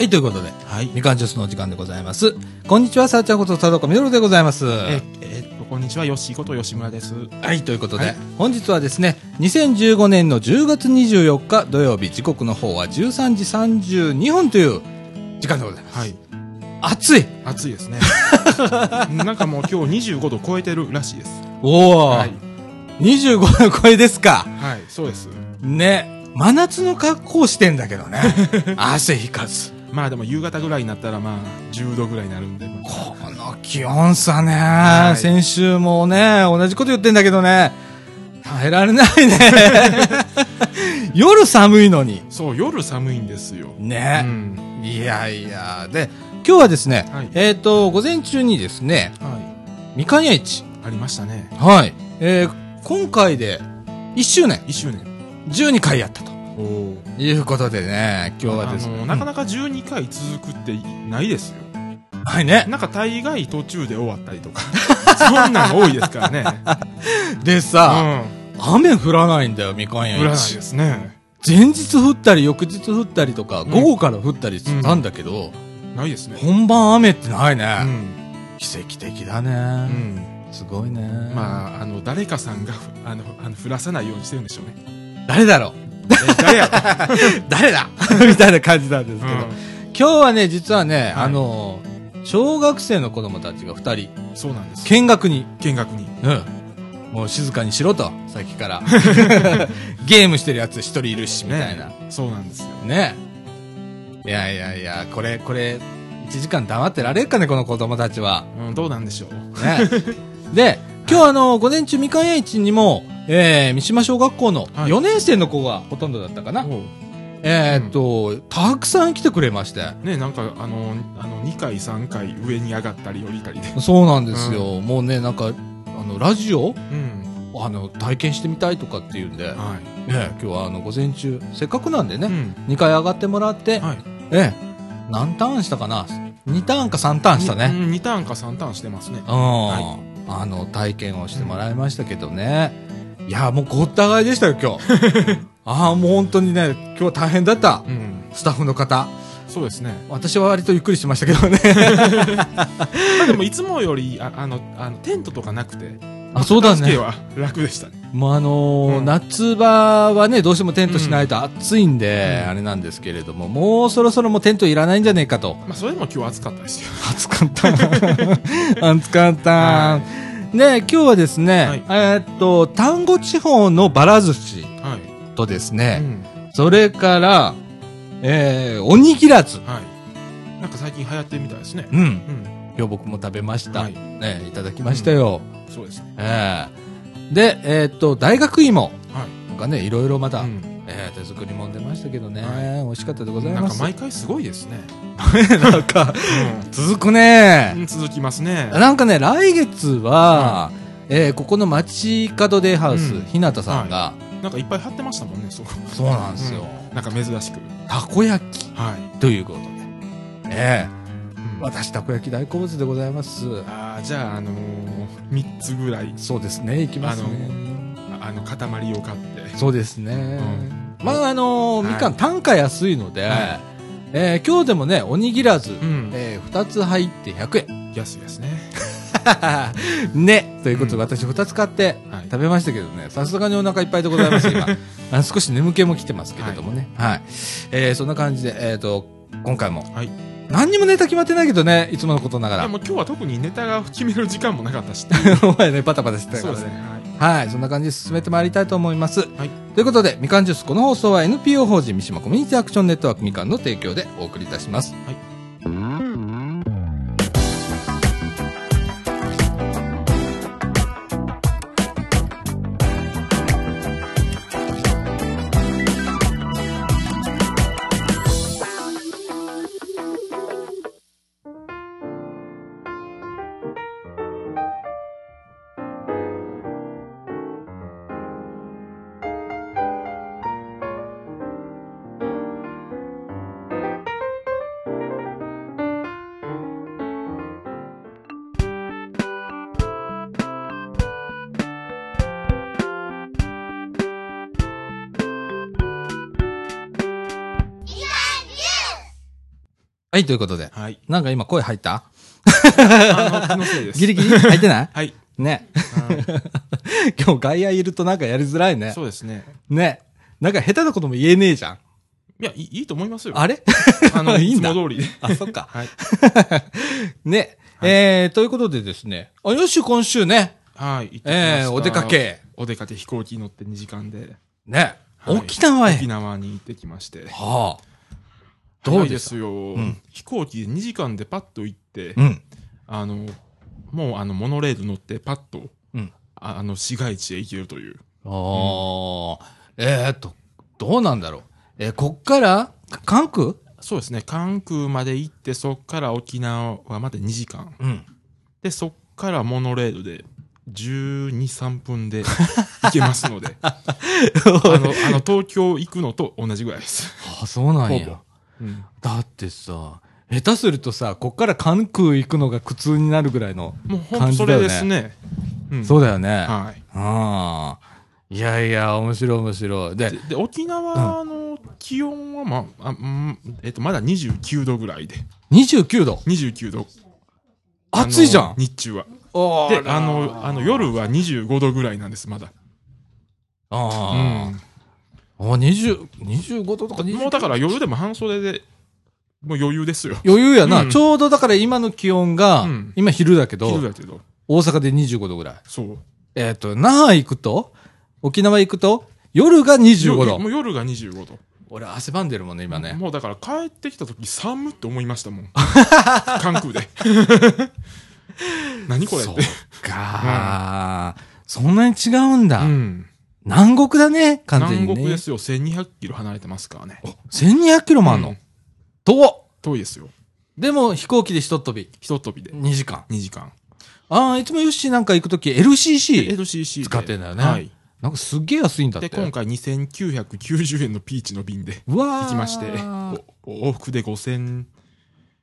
はい、ということで、はい。みかんジュースのお時間でございます。こんにちは、さあちゃんこと佐藤みどるでございます。え、えーっと、こんにちは、よっしーこと吉村です。はい、ということで、はい本日はですね、2015年の10月24日土曜日、時刻の方は13時32分という時間でございます。はい。暑い暑いですね。なんかもう今日25度超えてるらしいです。おお、はい。25の声ですかはい、そうです。ね、真夏の格好してんだけどね。汗引かず。まあでも夕方ぐらいになったらまあ10度ぐらいになるんで、まあこの気温差ね、はい先週もね、同じこと言ってんだけどね、耐えられないね。夜寒いのに。そう、夜寒いんですよ。うね。ん。いやいや、で、今日はですね、はいえっ、と、午前中にですね、はみかん屋市。い。ありましたね。はい。えー今回で1周年、1周年。12回やったと。いうことでね、今日はですね。なかなか12回続くってないですよ。はいね。なんか大概途中で終わったりとか。そんなん多いですからね。でさ、雨降らないんだよ、みかんうん。屋降らない市で。すね。前日降ったり、翌日降ったりとか、ん午後から降ったりしたんだけど、ないですね。本番雨ってないね。うん。奇跡的だね。うん。すごいね。まあ、あの、誰かさんが、あの、あの降らさないようにしてるんでしょうね。誰だろう？え誰やろ？誰だ？みたいな感じなんですけど。うん今日はね、実はね、はいあの、小学生の子供たちが二人、そうなんです。見学に、見学に。うん。もう静かにしろと、さっきから。ゲームしてるやつ一人いるし、みたいな。ねそうなんですよ。ねいやいやいや、これ、これ、1時間黙ってられるかね、この子供たちは。うん、どうなんでしょう。ね。で、今日あの、午前中みかん屋市にも、えー、三島小学校のはい4年生の子がほとんどだったかな。えーっと、たくさん来てくれまして。ね、なんか、あの、あの、2回、3回上に上がったり降りたりで。そうなんですよ。もうね、なんか、あの、ラジオうん。あの、体験してみたいとかっていうんで、はね、今日はあの、午前中、せっかくなんでい。ね、うん。2回上がってもらって、はい。ええ、何ターンしたかな ?2 ターンか3ターンしたね。うん2ターンか3ターンしてますね。うん。あの、体験をしてもらいましたけどね。いや、もうごった返りでしたよ、今日。ああ、もう本当にね、今日は大変だった。うん。スタッフの方。そうですね。私は割とゆっくりしましたけどね。まあでも、いつもより、ああの、あの、テントとかなくて、あ、そうだね。は楽でしたね。もうあのーうん夏場はね、どうしてもテントしないと暑いんで、うんあれなんですけれども、もうそろそろもうテントいらないんじゃねえかと。まあ、それでも今日暑かったですよ。暑かった。暑かった。はで、今日はですね、はいえーっと、丹後地方のバラ寿司はい。とですうね、ん。それから、えー、おにぎらず。はい。なんか最近流行ってるみたいですね。うん。うん。今日僕も食べました。はい。ね、いただきましたよ。そうですね。ええで、えーっと、大学芋はい。がね、いろいろまた、うんえー手作りもん出ましたけどね、は美味しかったでございなんかます。毎回すごいですね。なんか、う続くね。ん。続きますね。なんかね、来月は、えーここの街角デイハウス、うんひなたさんが、なんかいっぱい貼ってましたもんね、そう。そうなんですよ、うんなんか珍しく。たこ焼きはい。ということで。ええうん私、たこ焼き大好物でございます。ああ、じゃあ、あのー、3つぐらい、そうですね、いきますね。ああの、塊を買って。そうですね。うまあ、あのーはいみかん単価安いので、はいえー今日でもね、おにぎらず、うん。えー、2つ入って100円。安いですね。ね。ということで、うん私2つ買ってはい。食べましたけどね、さすがにお腹いっぱいでございます、今。あの少し眠気も来てますけれどもね。はい。えー、そんな感じで、えっ、と、今回も。はい。何にもネタ決まってないけどね、いつものことながら。でも今日は特にネタが決める時間もなかったし。お前ね、パタパタしてたからね。そうですね。はい。はい、そんな感じで進めてまいりたいと思います。はいということで、みかんジュース、この放送は NPO 法人三島コミュニティアクションネットワークみかんの提供でお送りいたします。はい、ということで。はい。なんか今声入った？あの、気のせいです。ギリギリ？入ってない？はい。ね。は 今日外野いるとなんかやりづらいねい。そうですね。ね。なんか下手なことも言えねえじゃん。いや、いいいいと思いますよ。あれ？あの、いついいんだも通りで。あ、そっか。はい。ね。えー、ということでですね。あ、よし、今週ね。はい。えー、お出か。け。お出かけ飛行機乗って2時間で。ね。はい沖縄へ。沖縄に行ってきまして。はあ。どうでですすよ、ん飛行機で2時間でパッと行って、うん。あの、もうあの、モノレール乗ってパッと、うんああの、市街地へ行けるという。あー。えーっと、どうなんだろう？えーこっから、か関空？そうですね、関空まで行って、そっから沖縄はまで2時間。うん。で、そっからモノレールで、12、3分で 行けますので、あの、あの、東京行くのと同じぐらいです。あ、そうなんや。うん。だってさ、下手するとさ、こっから関空行くのが苦痛になるぐらいの。もうほんとそれですね。うん。そうだよね。はい。ああ。いやいや、面白い面白い。でで、で沖縄の気温は、まあ、あうんえっと、まだ29度ぐらいで。29度？29度。暑いじゃん。日中は。おで、あの、あの、夜は25度ぐらいなんです、まだ。うあん。あ。あ、20、25度とか20もうだから夜でも半袖で、もう余裕ですよ。余裕やな、うんちょうどだから今の気温が、うん今昼だけど、昼だけど。大阪で25度ぐらい。そう。えっ、と、那覇行くと、沖縄行くと、夜が25よ度も。う夜が25度。俺汗ばんでるもんね、今ね。もうだから帰ってきた時寒って思いましたもん。関空で。何これっそて。っかー、そんなに違うんだ。うん。南国だね、完全に、ね。南国ですよ。1200キロ離れてますからね。1200キロもあんの、うん遠っ遠いですよ。でも飛行機でひとっ飛び。ひと飛びで2時間。2時間。ああ、いつもヨッシーなんか行くとき LCC。LCC で使ってんだよねはい。なんかすっげえ安いんだって。で、今回2990円のピーチの便でうわー行きまして、お往復で5000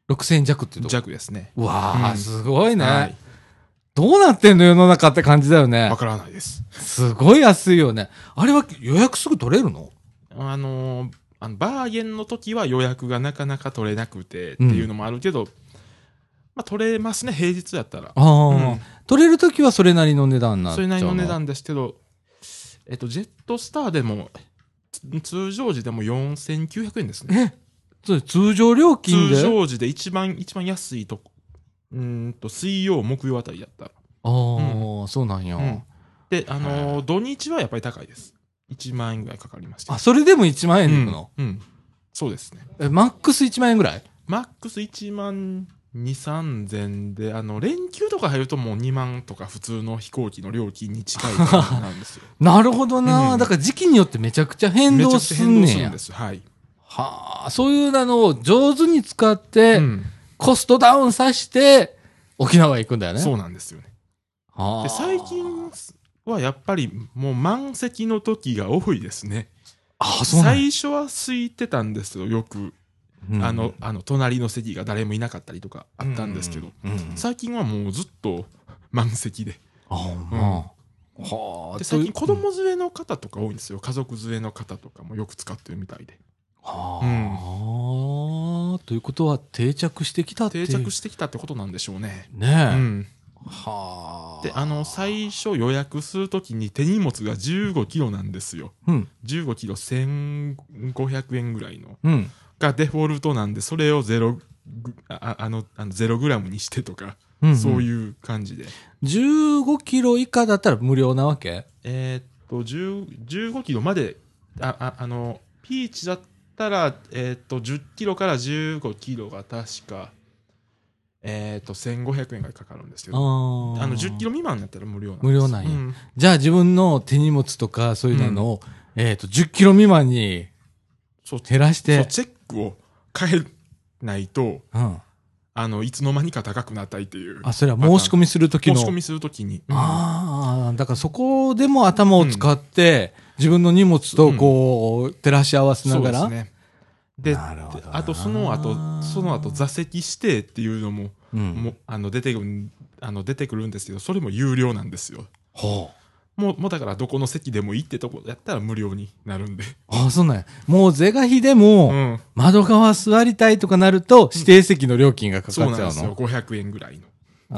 6000円弱っていうとこ。弱ですね。うわあ、うんすごいね、はい。どうなってんの世の中って感じだよねわ。からないです。すごい安いよね。あれは予約すぐ取れるの？あのーあの、バーゲンの時は予約がなかなか取れなくてっていうのもあるけど、まあ取れますね、平日やったら。ああ、うん取れるときはそれなりの値段になっちゃそうれなりの値の段ですけど、えっと、ジェットスターでも、つ通常時でも4900円ですね。そう通常料金で？通常時で一番、一番安いとこ、うーんと、水曜、木曜あたりやったら。ああ、そうなんや。うんで、あのー土日はやっぱり高いです。1万円ぐらいかかりました。あ、それでも1万円うんで行くの、うん。そうですね。えマックス1万円ぐらい？マックス1万2、3000で、あの、連休とか入るともう2万とか普通の飛行機の料金に近い感じなんですよ。なるほどな、うんだから時期によってめちゃくちゃ変動めちゃくちゃすんねんや変動するんで。す。はい。はあ、そういうのを上手に使って、うんコストダウンさして、沖縄行くんだよね。そうなんですよね。はあで、最近はやっぱりもう満席の時が多いですね。あ、そう最初は空いてたんですけど、よく、うんあの、あの、隣の席が誰もいなかったりとかあったんですけど、うんうん最近はもうずっと満席で。あ。はあ、で、最近子供連れの方とか多いんですよ。家族連れの方とかもよく使ってるみたいで。はあ、ということは定着してきたって。定着してきたってことなんでしょうね。ねえ。うん。はあ。で、あの、最初予約するときに手荷物が15キロなんですよ。うん。15キロ1500円ぐらいの。うん。がデフォルトなんで、それをゼログ、ああの、あのゼログラムにしてとか、うんうんそういう感じで。15キロ以下だったら無料なわけ？えーっと、10 15キロまで、あ、ああの、ピーチだったら、えーっと、10キロから15キロが確か、えーっと、1500円がかかるんですけど、ああの、10キロ未満だったら無料なんです。無料なんや。うん。じゃあ自分の手荷物とかそういうのを、えっ、と、10キロ未満にそう、減らして、チェックを変えないと、うん。あの、いつの間にか高くなったりっていう。あ、それは申し込みするときの。申し込みするときに。ああ、だからそこでも頭を使って、自分の荷物とこう、照らし合わせながら。そうですね。で、あとその後、その後座席指定っていうのも、うん。もあの出てくる、あの出てくるんですけど、それも有料なんですよ。ほもう、もうだからどこの席でもいいってとこやったら無料になるんで。ああ、そうなんや。もうゼガヒでも、うん。窓側座りたいとかなると、指定席の料金がかかそうっちゃうなんですよ。の。500円ぐらいの。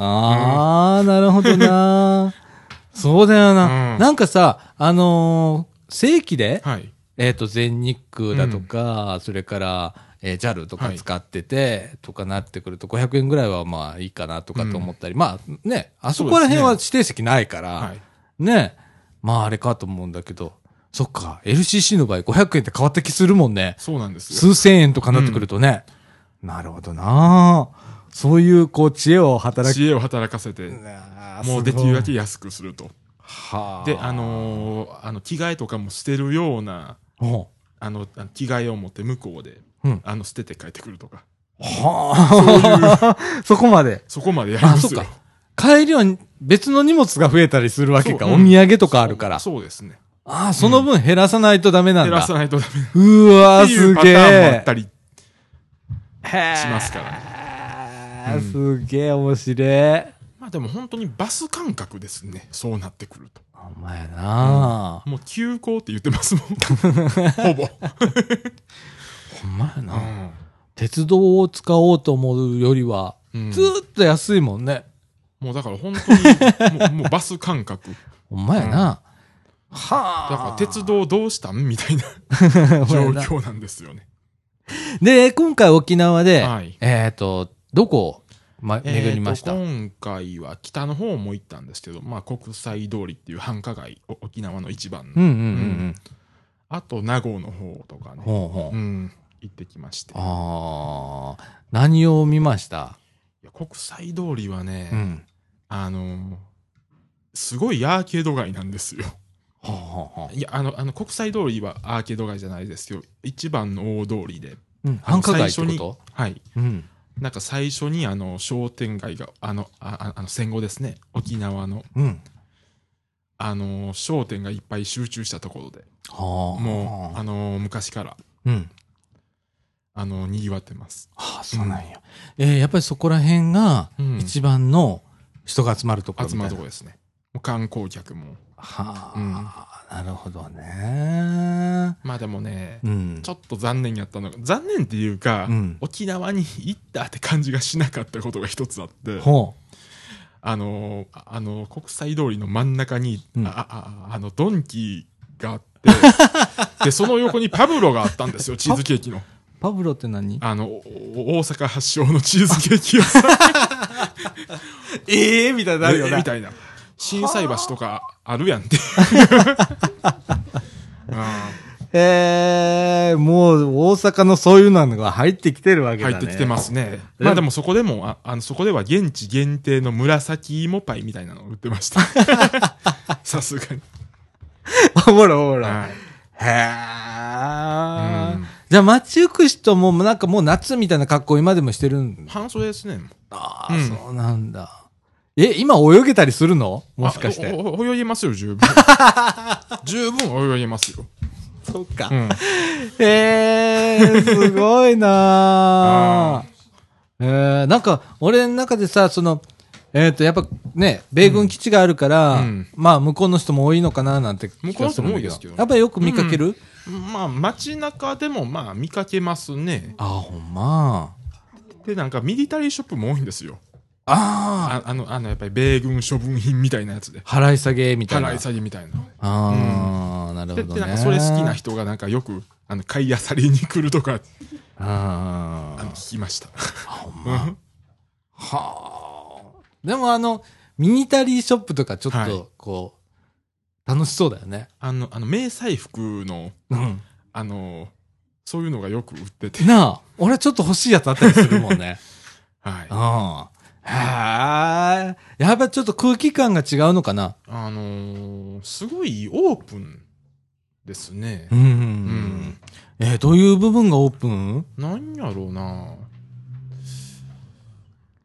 ああ、なるほどな。そうだよな。うんなんかさ、あのー正規で、はい。えっ、と、全日空だとか、それから、えー JAL とか使ってて、とかなってくると、500円ぐらいはまあいいかなとかと思ったり、まあね、あそこら辺は指定席ないから、はい。ね、まああれかと思うんだけど、そっか、LCC の場合500円って変わった気するもんね。そうなんですよ。数千円とかなってくるとね。なるほどなそういう、こう、知恵を働き、知恵を働かせて、もうできるだけ安くすると。はあ。で、あのーあの、着替えとかも捨てるような、あの、着替えを持って向こうで、うんあの、捨てて帰ってくるとか。はあ。そ こまで。そこまでやりあ、ますよ。そっか。帰りは別の荷物が増えたりするわけか。そうお土産とかあるから。そうそうですね。ああ、その分減らさないとダメなんだ。減らさないとダメ。っうわすげうパターンもあえっ。たり。へしますからねらうんすげえ面白い。まあでも本当にバス感覚ですね。そうなってくると。お前なもう休校って言ってますもん。ほぼ。ほんまやな、うん鉄道を使おうと思うよりは、うんずーっと安いもんね。もうだから本当に、もう もうバス感覚。ほんまやな。はあ。だから鉄道どうしたんみたいな 状況なんですよね。で、今回沖縄で、はいえっ、と、どこを、ま、巡りました、えーと今回は北の方も行ったんですけど、まあ国際通りっていう繁華街、お沖縄の一番の。うんうんうんうん。あと名護の方とかね。ほうほう。うん。行ってきまして。いああ、何を見ました？や国際通りはね、うん。あのーすごいアーケード街なんですよ。ほうほうほいや、あの、あの国際通りはアーケード街じゃないですよ。一番の大通りで。う。うん。繁華街ってこはい。とうん。なんか最初にあの商店街が、あの、あああの戦後ですね。沖縄の、うん。あの、商店がいっぱい集中したところで。はあ。もう、あの、昔から、うん。あの、賑わってます。はあ、そうなんや。えーやっぱりそこら辺がうん一番の人が集まるところみたいな。集まるとこですね。観光客も。はうんあ、なるほどね。まあでもね、うん。ちょっと残念やったのが、残念っていうか、うん沖縄に行ったって感じがしなかったことが一つあって、ほあの、ああの、国際通りの真ん中に、うんあああの、ドンキがあって、で、その横にパブロがあったんですよ、チーズケーキの。う。パブロって何？あの、大阪発祥のチーズケーキ屋さん。ええみたいにえみたいな。震災橋とかあるやんって。あええもう大阪のそういうのが入ってきてるわけだね。ー入ってきてますね。え？まあでもそこでも、ああの、そこでは現地限定の紫芋パイみたいなのを売ってました。さすがに。ほらほら。はいへえ、うんじゃあ街行く人もなんかもう夏みたいな格好今でもしてるん？半袖ですね。ああ、うんそうなんだ。え、今泳げたりするの？もしかして。泳げますよ、十分。十分泳げますよ。そっかうん。えー、すごいなー えー、なんか、俺の中でさ、その、えっ、と、やっぱね、米軍基地があるから、うんまあ、向こうの人も多いのかななんて気向こうの人も多いですけどやっぱりよく見かける、まあ、街中でもまあ見かけますね。あ、ほんま。で、なんかミリタリーショップも多いんですよ。ああ、ああの、あの、やっぱり米軍処分品みたいなやつで。払い下げみたいな。払い下げみたいな。ああ、なるで、でほどね。なんかそれ好きな人がなんかよく、あの、買い漁りに来るとか、ああの、聞きました。あ、ほんま。はあ。でもあの、ミニタリーショップとかちょっはいと、こう、楽しそうだよね。あの、あの、迷彩服の、うん。あの、そういうのがよく売ってて。なあ、俺ちょっと欲しいやつあったりするもんね。はい。うん。へえ。やっぱちょっと空気感が違うのかな？あのーすごいオープンですねう。ん。んえーどういう部分がオープン？なんやろうな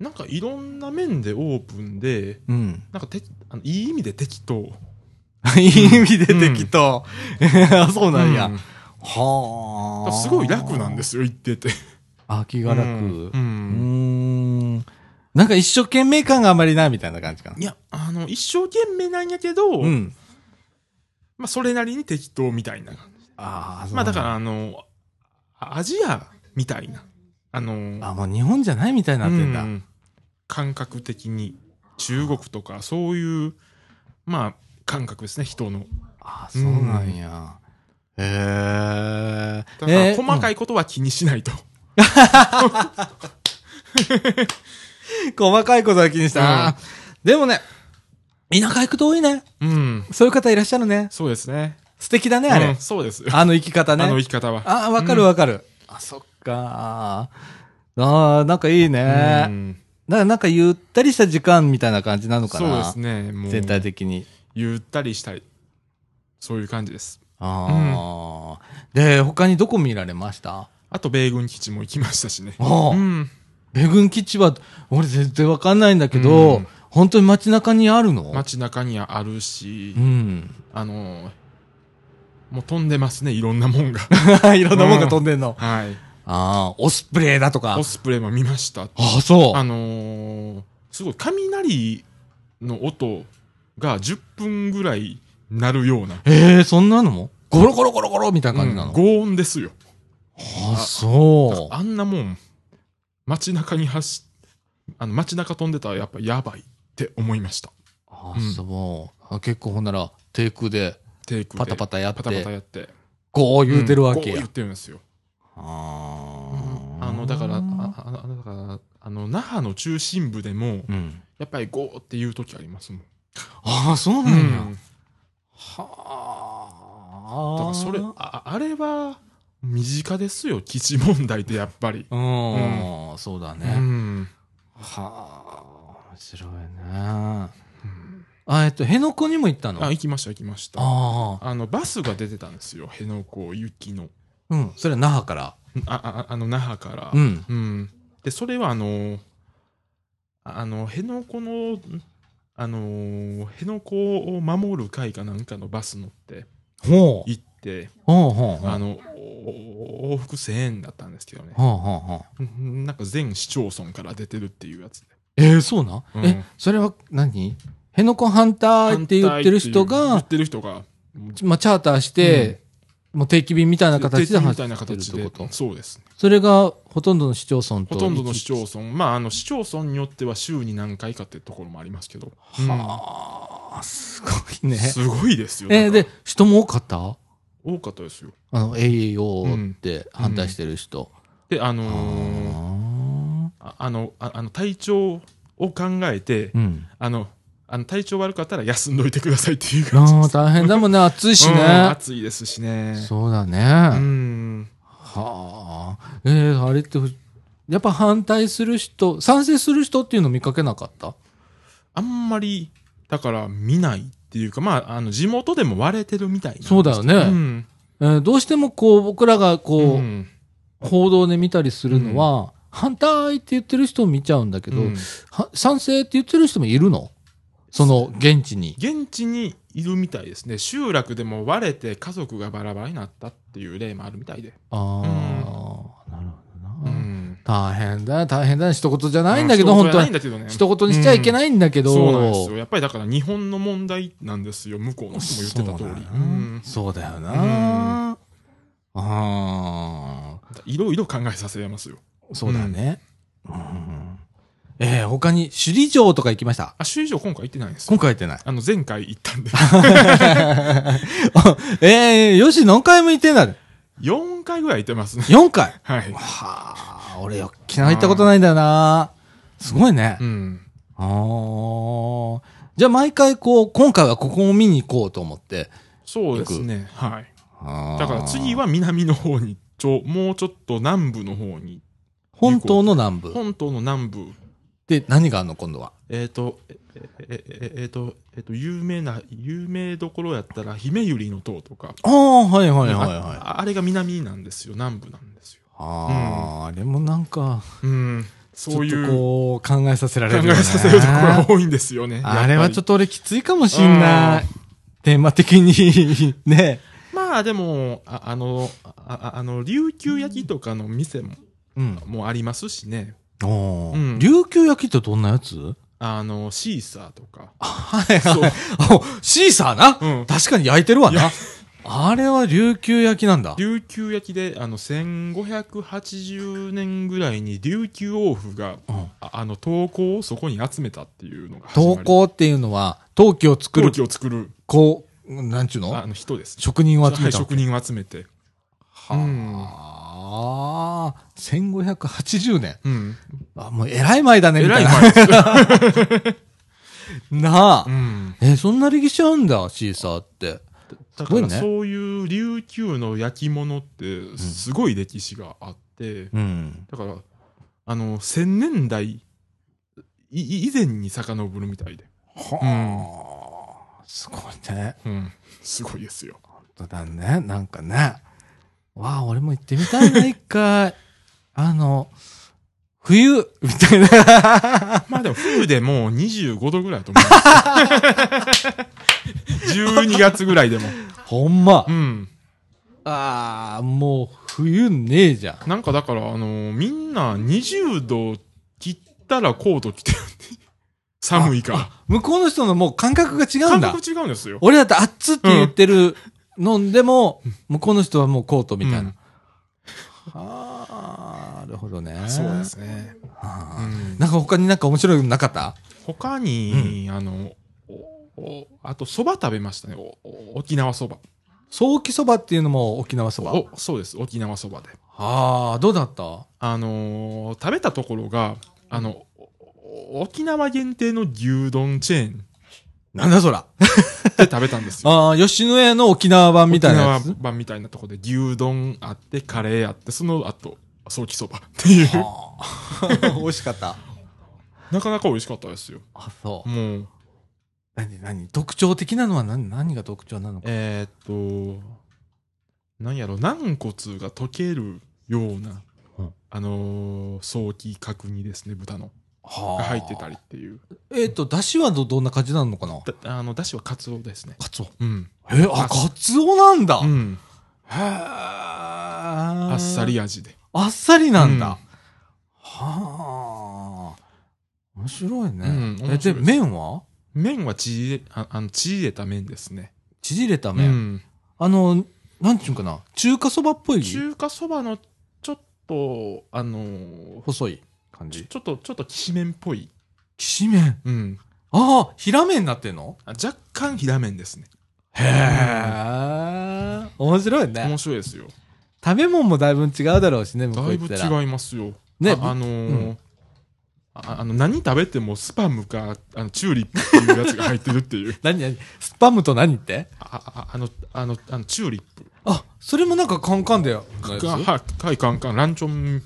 なんかいろんな面でオープンで、うん。なんかてあのいい意味で適当。いい意味で適当。あ そうなんや。うんはあ。すごい楽なんですよ、行ってて。あ、気が楽。ううんーんん。なんか一生懸命感があまりないみたいな感じかな。いや、あの、一生懸命なんやけど、うん。まあ、それなりに適当みたいな。ああ、まあ、だから、あの、あアジアみたいな。あの、あ、もう日本じゃないみたいになってんだ。うん感覚的に中国とかそういうまあ感覚ですね人のあそうなんや。へえ。だからえー細かいことは気にしないと、細かいことは気にした。うんでもね、田舎行くと多いね。うんそういう方いらっしゃるね。そうですね素敵だね、あれ。うんそうですあの生き方ね。あの生き方はあ、わかるわかる。あ、そっか。ああ、なんかいいね。うんだからなんかゆったりした時間みたいな感じなのかな。そうですねもう全体的に。ゆったりしたいそういう感じですああ、で、他にどこ見られました？あと米軍基地も行きましたしねああうん米軍基地は、俺全然わかんないんだけど、うん本当に街中にあるの？街中にはあるし、うん。あのもう飛んでますねいろんなもんが いろんなもんが飛んでんの？はいああ、オスプレイだとか。オスプレイも見ましたああ、そう。あのーすごい雷の音が10分ぐらい鳴るような、ええそんなのも？ゴロゴロゴロゴロみたいな感じなの、うん轟音ですよ。ああ、そう。あんなもん、街中に走っ、あの街中飛んでたらやっぱやばいって思いました。ああ、うんそう。あ結構ほんなら、低空でテイクでパタパタやって、パタパタやって。こう言うてるわけや。うんこう言ってるんですよ。あああの、だから、あああだから、あの、那覇の中心部でも、うん。やっぱりゴーって言う時ありますもん。ああ、そううなんや。んはあ。だからそれ、ああれは、身近ですよ、基地問題ってやっぱり。うん、そうだうね。ん。はあ、面白いね。あ、えっと、辺野古にも行ったの？あ、行きました、行きました。ああ。あの、バスが出てたんですよ。辺野古行きの。うん。それは那覇から？あ、あ、あの、那覇から。うん。うん。で、それはあの、ああの、辺野古の、あの、辺野古を守る会かなんかのバス乗ってほう。行って、ほうほうほう。あの、お往復1000円だったんですけどね。ほうほうほう。うんなんか全市町村から出てるっていうやつで。えー、そうな？ん、うんえ、それは何？辺野古反対って言ってる人が言っ、てる人が、まあ、チャーターして、もう定期便みたいな形でみ走ってるってでこと？そうです。それがほとんどの市町村と。ほとんどの市町村、まあ、あの市町村によっては週に何回かってところもありますけど、はあ、すごいね。すごいですよ。えーで、人も多かった？多かったですよ。あの、AAO って反対してる人。で、あのーあああのああの体調を考えて。あのあの体調悪かったら休んどいてくださいっていう感じです。大変だもんね。暑いしうんね。暑いですしね。そうだうね。ん。はあ。えー、あれって、やっぱ反対する人、賛成する人っていうの見かけなかった？あんまり、だから見ないっていうか、まあ、あの地元でも割れてるみたいそうだよねうん。えーどうしてもこう、僕らがこう、うん報道で見たりするのは、反対って言ってる人を見ちゃうんだけど、うんは賛成って言ってる人もいるの？その現地に。現地にいるみたいですね。集落でも割れて家族がバラバラになったっていう例もあるみたいで。ああ。大変だ、大変だ。一言じゃないんだけど、うん本当は一言にしちゃいけないんだけど。そうなんですよ。やっぱりだから日本の問題なんですよ。向こうの人も言ってた通り。うんそうだよな。あいろいろ考えさせますよ。あ、そうだね。うんえー、他に首里城とか行きました？あ、首里城今回行ってないんですよ今回行ってない。あの、前回行ったんで。えー、よし、何回も行ってない。4回ぐらい行ってますね。4回？はい。はあ、俺、沖縄行ったことないんだよな。すごいね。うん。ああ。じゃあ、毎回こう、今回はここを見に行こうと思って。そうですね。はい。だから次は南の方に、ちょ、もうちょっと南部の方に、本島の南部。本島の南部、で、何があるの今度は？えっ、と、え、え、え、ええーと、えっ、と、有名な、有名どころやったら、姫百合の塔とか、ああ、はいはいはいはい。ああれが南なんですよ、南部なんでああ、あれもなんか、うん。そういう考こう、考えさせられえるよね。させるところが多いんですよね。あれはちょっと。と俺きついかもしんない。テーマ的に、ね。まあでも、ああの、あああの、琉球焼きとかの店も、うん。もうありますしね。おーうん琉球焼きってどんなやつ？あの、シーサーとか。はいそうはい。おシーサーな、うん確かに焼いてるわな。あれは琉球焼きなんだ。琉球焼きで、あの、1580年ぐらいに琉球王府が、うんああの、陶工をそこに集めたっていうのが陶工っていうのは、陶器を作る陶器を作る、こう、なんちゅうの？あの、人です。職人を集めた。はい職人を集めて。はあ、1580年。うん。あ、もう偉い前だね、みえらいたいな。前です。なあう。ん。え、そんな歴史あんだ、シーサーって。だからそういう琉球の焼き物って、すごい歴史があって、うん。だから、あの、千年代い以前に遡るみたいで。はあ、すごいね。うん。すごいですよ。本当だね。なんかね。わあ、俺も行ってみたいな、一回。あの、冬、みたいな。まあでも冬でもう25度ぐらいだと思うんですよ。12月ぐらいでも。ほんまう。ん。ああ、もう冬ねえじゃん。なんかだから、あのみんな20度切ったらコート着てる。寒いから。向こうの人のもう感覚が違うんだ感覚。違うんですよ。俺だってあっつって言ってるのんでも、向こうの人はもうコートみたいな。うんああ、なるほどね。そうですね。はあうんなんか他になんか面白いのなかった？他に、あの、おおあと、蕎麦食べましたね。おお沖縄蕎麦。早期そばっていうのも沖縄そば。お、そうです。沖縄蕎麦で。ああ、どうだった？あのー食べたところが、あの、お沖縄限定の牛丼チェーンなんだそら。で食べたんですよ。ああ、吉野家の沖縄版みたいなやつ？沖縄。版みたいなところで牛丼あって、カレーあって、その後、ソーキそばっていう。はあ 美味しかった。なかなか美味しかったですよ。あ、そう。もう、何、何？特徴的なのは何、何が特徴なのか。えーっと、なんやろ、軟骨が溶けるような、うんあのー、早期角煮ですね、豚の。はが入ってたりっていう。えっ、と、だしはど、どんな感じなのかな？だあの、だしはカツオですね。カツオ。うん。え、あ、カツオなんだ。へうん。え。ああっさ。り味で。あっさりなんだ。うんはあ。面白いね。うん面白いえ、で、麺は？麺は縮れ、ああの、縮れた麺ですね。縮れたう麺。ん。あの、なんちゅうんかな？中華そばっぽい？中華そばの、ちょっと、あのー細い感じ？ちょっと、ちょっときしめんっぽい。きし麺。うん。ああ、平麺になってんの？あ若干平麺ですね。へえ。面白いね面。白いですよ。食べ物もだいぶ違うだろうしね、向こだいぶう行ったら。違いますよ。ねああのーうんああの、何食べてもスパムか、あの、チューリップっていうやつが入ってるっていう。何何？スパムと何って？あ、ああの、あの、あの、チューリップ。あ、それもなんかカンカンでよ。かはい、はい、カンカン、ランチョン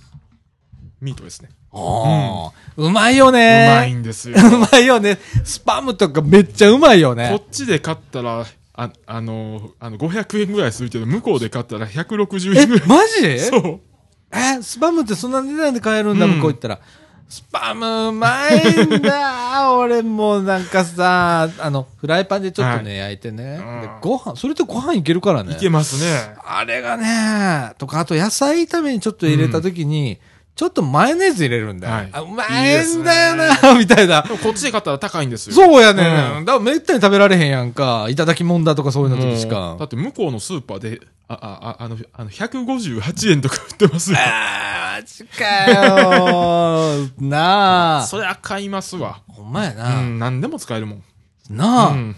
ミートですね。ああ、うまいようね。まいんですよ。うまいよね。スパムとかめっちゃうまいよこねっ。ちで買ったら、ああの、あの、500円ぐらいするけど、向こうで買ったら160え円ぐらい。、マジ？そう。え、スパムってそんな値段で買えるんだ、うん向こう行ったら。スパムうまいんだ。俺もうなんかさ、あの、フライパンでちょっとね、焼いてね。うんでご飯、それとご飯いけるからね。いけますね。あれがね、とか、あと野菜炒めにちょっと入れたときに、ちょっとマヨネーズ入れるんだよ。はいあうまいんだよな、みたいなこっちで買ったら高いんですよ。そうやね、うんん。だからめったに食べられへんやんか。いただきもんだとかそういうの時しかだっ。て向こうのスーパーで、あ、あ、ああの、あの、158円とか売ってますよ。あー、マジかよなあ。そりゃ買いますわ。ほんまやうな。ん、何でも使えるもん。なあ、うん。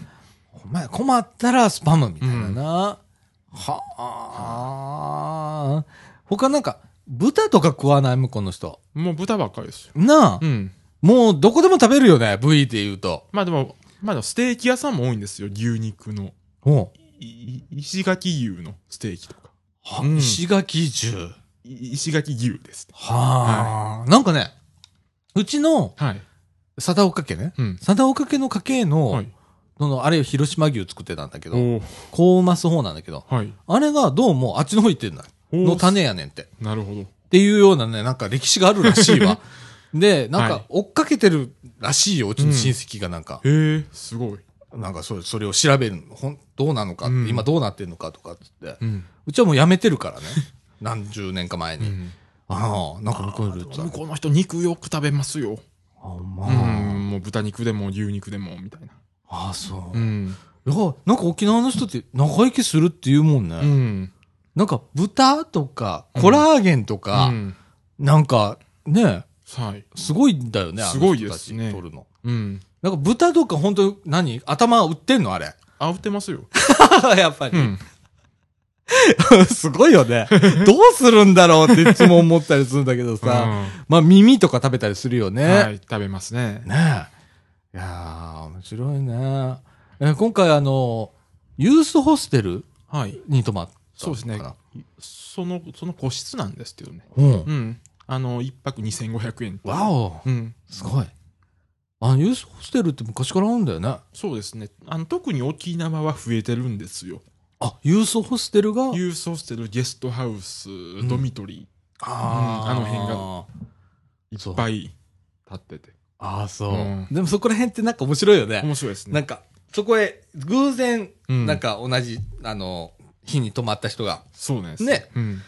ほんまや、困ったらスパムみたいなな。はあ。他なんか、豚とか食わない？向こうの人。もう豚ばっかりですよ。なあ、うん。もうどこでも食べるよね、部位で言うと。まあでも、まあでもステーキ屋さんも多いんですよ。牛肉の。おいい石垣牛のステーキとか。は、うん石垣中。い石垣牛です。はあ、なんかね、うちのはい。貞岡家ね。うん。貞岡家の家系の、はい。その、あれ広島牛作ってたんだけど、おーこうます方なんだけど、はい。あれがどうもあっちの方行ってんだ。の種やねんって。っなるほど。ていうようなね、なんか歴史があるらしいわ。で、なんはいか追っかけてるらしいよ、うちの親戚がなんか。へえ、すごい。なんかそれ、それを調べるの。ほん、どうなのかって、うん今どうなってんのかとかっつって。うん。うちはもうやめてるからね。何十年か前に。うん。ああ、なんか向こういるやつ向こうの人肉よく食べますよ。あ、まうん、もう豚肉でも牛肉でも、みたいな。あ。あ、そう。うん。いや、なんか沖縄の人って長生きするって言うもんね。うん。なんか豚とか、コラーゲンとか、うんなんかね、はい。すごいんだよね、あのすごいですね人たち取るの。うん。なんか豚とか本当何？頭売ってんのあれ。あ、売ってますよ。やっぱり。うん。すごいよね。どうするんだろうっていつも思ったりするんだけどさ。うんまあ耳とか食べたりするよね。はい、食べますね。ねえ。いやー、面白いね。え今回あの、ユースホステルはい。に泊まったそうですね。その、その個室なんですけどね。うん。うん。あの、一泊2500円。わお。うん。すごい。あの、ユースホステルって昔からあるんだよね。そうですね。あの、特に沖縄は増えてるんですよ。あ、ユースホステルが？ユースホステル、ゲストハウス、ドミトリあーうんあの辺がいっぱい立ってて。ああ、そう、うんでもそこら辺ってなんか面白いよね。面白いですね。なんか、そこへ偶然、うんなんか同じ、あの、日に泊まった人が、そうなんです。ね。うん。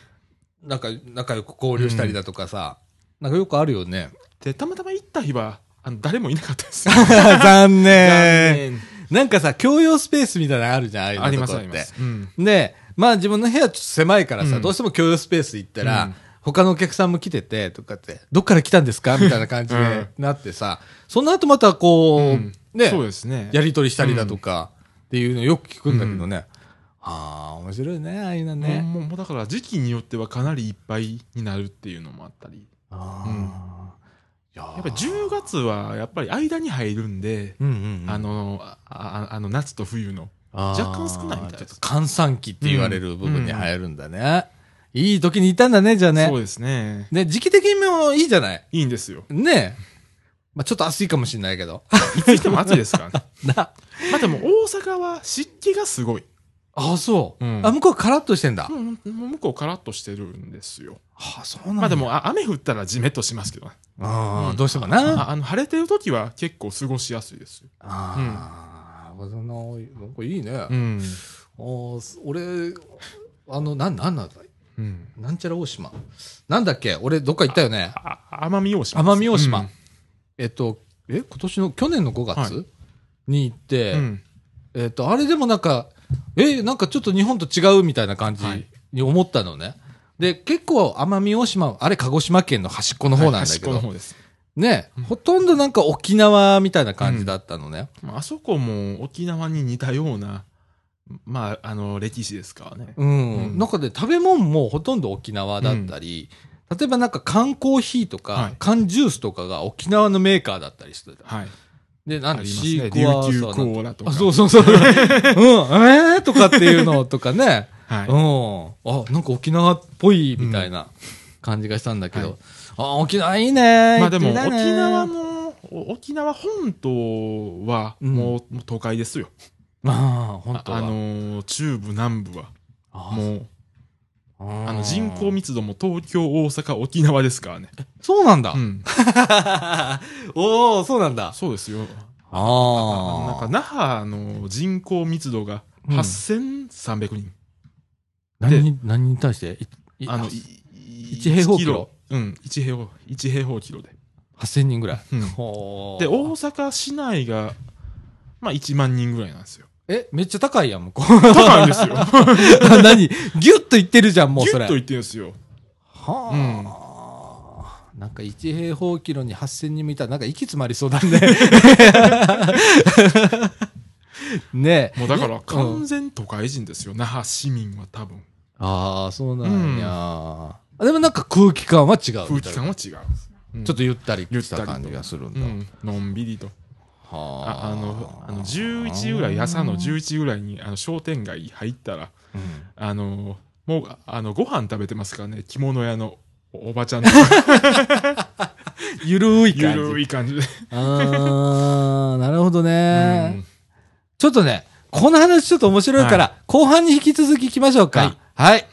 なんか仲良く交流したりだとかさ、なんかよくあるよね。で、たまたま行った日は、あの、誰もいなかったです。残念。念。なんかさ、共用スペースみたいなのあるじゃん、ああいうのあります、とこって。うん。で、まあ自分の部屋ちょっと狭いからさ、うんどうしても共用スペース行ったら、うん他のお客さんも来てて、とかって、どっから来たんですか？みたいな感じで なってさ、その後またこう、うんね、そうですね。やりとりしたりだとか、っていうのよく聞くんだけどね。ああ、面白いね、ああいうのね。もうもうだから時期によってはかなりいっぱいになるっていうのもあったり。ああ、いややっぱり10月はやっぱり間に入るんで、うんうんうん、あの、あああの夏と冬の。若干少ないみたいで閑散期って言われる部分に入るんだね。いい時にいたんだね、じゃあね。そうですね。ね、時期的にもいいじゃない？いいんですよ。ねまあちょっと暑いかもしれないけど。いつ行っても暑いですからね。な、まあでも大阪は湿気がすごい。あ、そう。うんあ、向こうカラッとしてんだ。もうもう向こうカラッとしてるんですよ。あ、そうなんだ。まあで、もあ雨降ったらジメッとしますけどね。ああ、うんどうしてもな。ああの晴れてる時は結構過ごしやすいですよ。ああ、なるほどな。なんかいいね。あうん。ーす俺、あの、なん、なんなんだうん。なんちゃら大島。なんだっけ？俺どっか行ったよね。あ奄美大島。奄美大島。うんえっと、え、今年の、去年の5月、はに行って、うん。えっと、あれでもなんか、え、なんかちょっと日本と違うみたいな感じはいに思ったのね。で、結構奄美大島、あれ鹿児島県の端っこの方なんだ端っけど、この方です。ね、うんほとんどなんか沖縄みたいな感じだったのね。まああそこも沖縄に似たような、まあ、あの、歴史ですからね。うん。うんなんかで食べ物もほとんど沖縄だったり、例えばなんか缶コーヒーとか、はい缶ジュースとかが沖縄のメーカーだったりしてた。はい。で、なんだ、ありますシね。ークワーサーコーラとか。あ、そうそうそう。うん、えー？とかっていうのとかね。はい。うん。あ、なんか沖縄っぽいみたいな感じがしたんだけど。はいあ、沖縄いいね。まあでも、沖縄の、お沖縄本島はうんもう,、もう都会ですよ。まあ、本当は。ああのー中部、南部は。あもう、ああの人口密度も東京、大阪、沖縄ですからね。そうなんだう。ん。おおそうなんだ。そうですよ。あなんか、那覇の人口密度がうん8300人。何に、何に対して？いいあの、い一平方キロ？うん、1平方、一平方キロで。8000人ぐらい。うんほーで、大阪市内が、まあ1万人ぐらいなんですよ。え、めっちゃ高いやん、向こう。高いんですよ。あ何？ギュッと言ってるじゃん、もうそれ。ギュッと言ってるんですよ。はあ、なんか1平方キロに8000人もいたら、なんか息詰まりそうだね。ねえ。もうだからうん完全都会人ですよ。那覇市民は多分。ああ、そうなんや、でもなんか空気感は違う空。気感は違う。うんちょっとゆったりしたゆったりと感じがするんだ。うん、のんびりと。はああの、あの、11時ぐらい、朝の11時ぐらいに、あの、商店街入ったら、うんあの、もう、あの、ご飯食べてますからね、着物屋のおおばちゃんのゆるいゆ感じ。るい感じで。あー、なるほどね、うんちょっとね、この話ちょっと面白いから、後半に引き続き行きましょうか。はい。はい、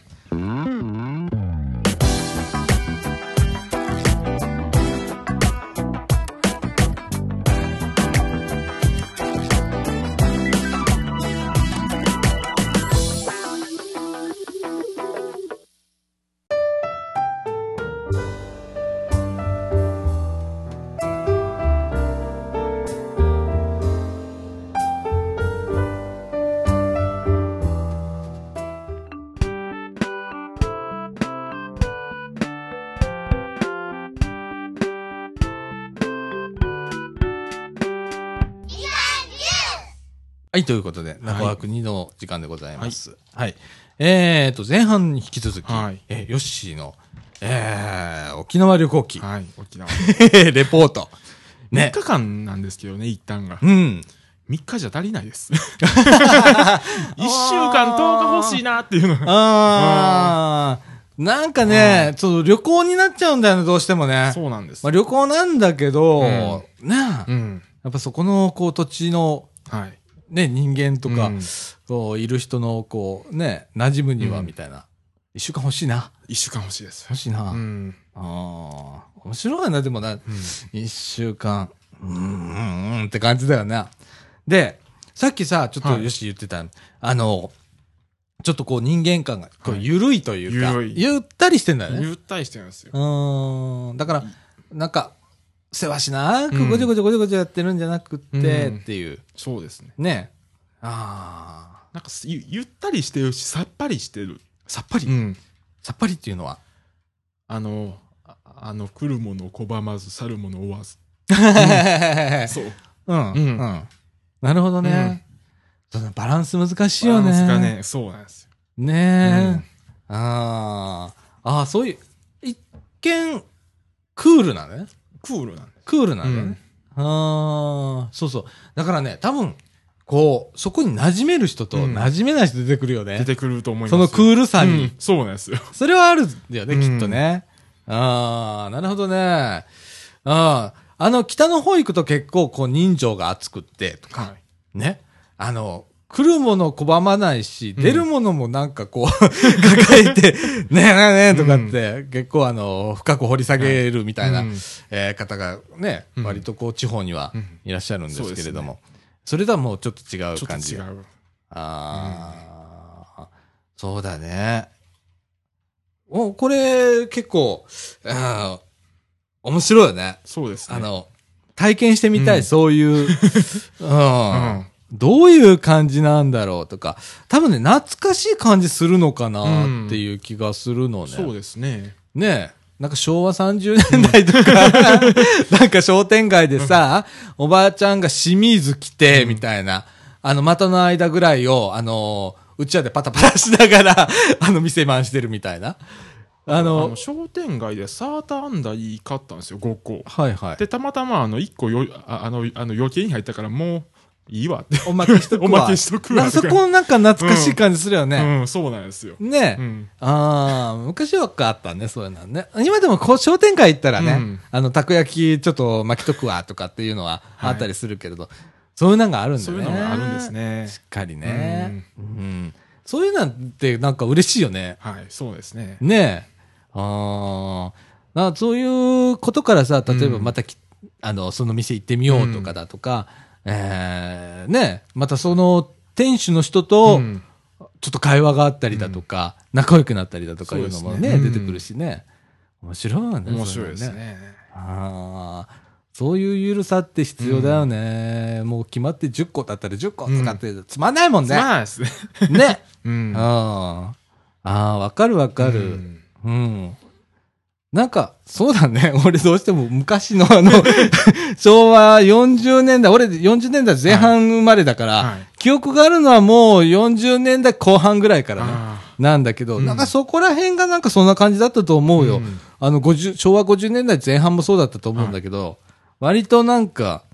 ということで、中川国の時間でございます。はい。えーと、前半に引き続き、はいえーヨッシーの、えー、沖縄旅行記、はい、沖縄。レポート。3ね。日間なんですけどね、一旦が。うん。3日じゃ足りないです。1週間10日欲しいなっていうのが。あー、なんかね、ちょっと旅行になっちゃうんだよね、どうしてもね。そうなんです。まあ、旅行なんだけど、うんねえうん。やっぱそこの、こう、土地の、はい。ね、人間とか、いる人の、こう、ね、馴染むには、うんみたいな。一週間欲しいな。1週間欲しいです。欲しいな。うん。ああ、面白いな、でもな、うん一週間、うーん、うん、うんって感じだよね。で、さっきさ、ちょっとはいよし言ってた、あの、ちょっとこう人間感が、こうはい緩いというか、ゆったりしてんだよね。ゆったりしてるんですよう。ーん。だから、なんか、せわしなくうんごちょごちょごちょごちょやってるんじゃなくって、うんっていう。そうですね。ね。ああ。なんかすゆゆったりしてるし、さっぱりしてる。さっぱり、うん。さっぱりっていうのは？あの、ああの、来るものを拒まず、去るものを追わず。そう。うん。う。うんんなるほどね。そのバランス難しいよね。バランスがね、そうなんですよ。ねえ。ああ。ああ、そういう、一見、クールなね。クールなんでクールなす。ね。ああ、そうそう。だからね、多分、こう、そこに馴染める人とうん馴染めない人出てくるよね。出てくると思います。そのクールさに。うんそうなんですよ。それはあるんだよね、うんきっとね。ああ、なるほどね。ああ、あの、北の方行くと結構、こう、人情が厚くって、とか、はい。ね。あの、来るもの拒まないし、うん。出るものもなんかこう、抱えて、ねえねえねえとかって、結構あの、深く掘り下げるみたいな、うん。えー方がね、うん。割とこう、地方にはうん。いらっしゃるんですけれども、そ,、それとはもうちょっと違う感じ。違う。ああ、そうだね。お、これ、結構、あー面白いよね。そうですね。あの、体験してみたい、うん。そういう、うん。うんどういう感じなんだろうとか、多分ね、懐かしい感じするのかなっていう気がするのね。そうですね。ねえ。なんか昭和30年代とか、なんか商店街でさ、おばあちゃんが清水着て、みたいな、あの、股の間ぐらいを、あの、うちわでパタパタしながら、あの、店番してるみたいな。ああのの、、商店街でサーターアンダギー買ったんですよ、5個。はいはい。で、たまたま、あの、1個よ、ああの、あの余計に入ったから、もう、いいわって。おまけしとくわ。おまけしとくわなそこなんか懐かしい感じするよね。うん、そうなんですよ。ねえ。うん。ああ、昔はあったね、そういうのはね。今でもこう商店街行ったらね、うんあの、たこ焼きちょっと巻きとくわとかっていうのはあったりするけれど、そういうのがあるんだね。そういうのがあるんです。ねし。っかりね。うん。そういうのってなんか嬉しいよね。はい、そうですね。ねえ。ああ。なそういうことからさ、例えばうんまたき、あの、その店行ってみようとかだとか、えー、ねえまたその店主の人と、うんちょっと会話があったりだとか、仲良くなったりだとかいうのもね、ね出てくるしね。面白いよね。面白いですね。ああ。そういうゆるさって必要だよね。もう決まって10個だったら10個とかってつまんないもんね。まあですね。ね。うん。ああ。わかるわかうる。んうん。なんか、そうだね。俺どうしても昔のあの、昭和40年代、俺40年代前半生まれだから、はい記憶があるのはもう40年代後半ぐらいからね。あなんだけど、うんなんかそこら辺がなんかそんな感じだったと思うよ。うんあの、50、昭和50年代前半もそうだったと思うんだけど、割となんか、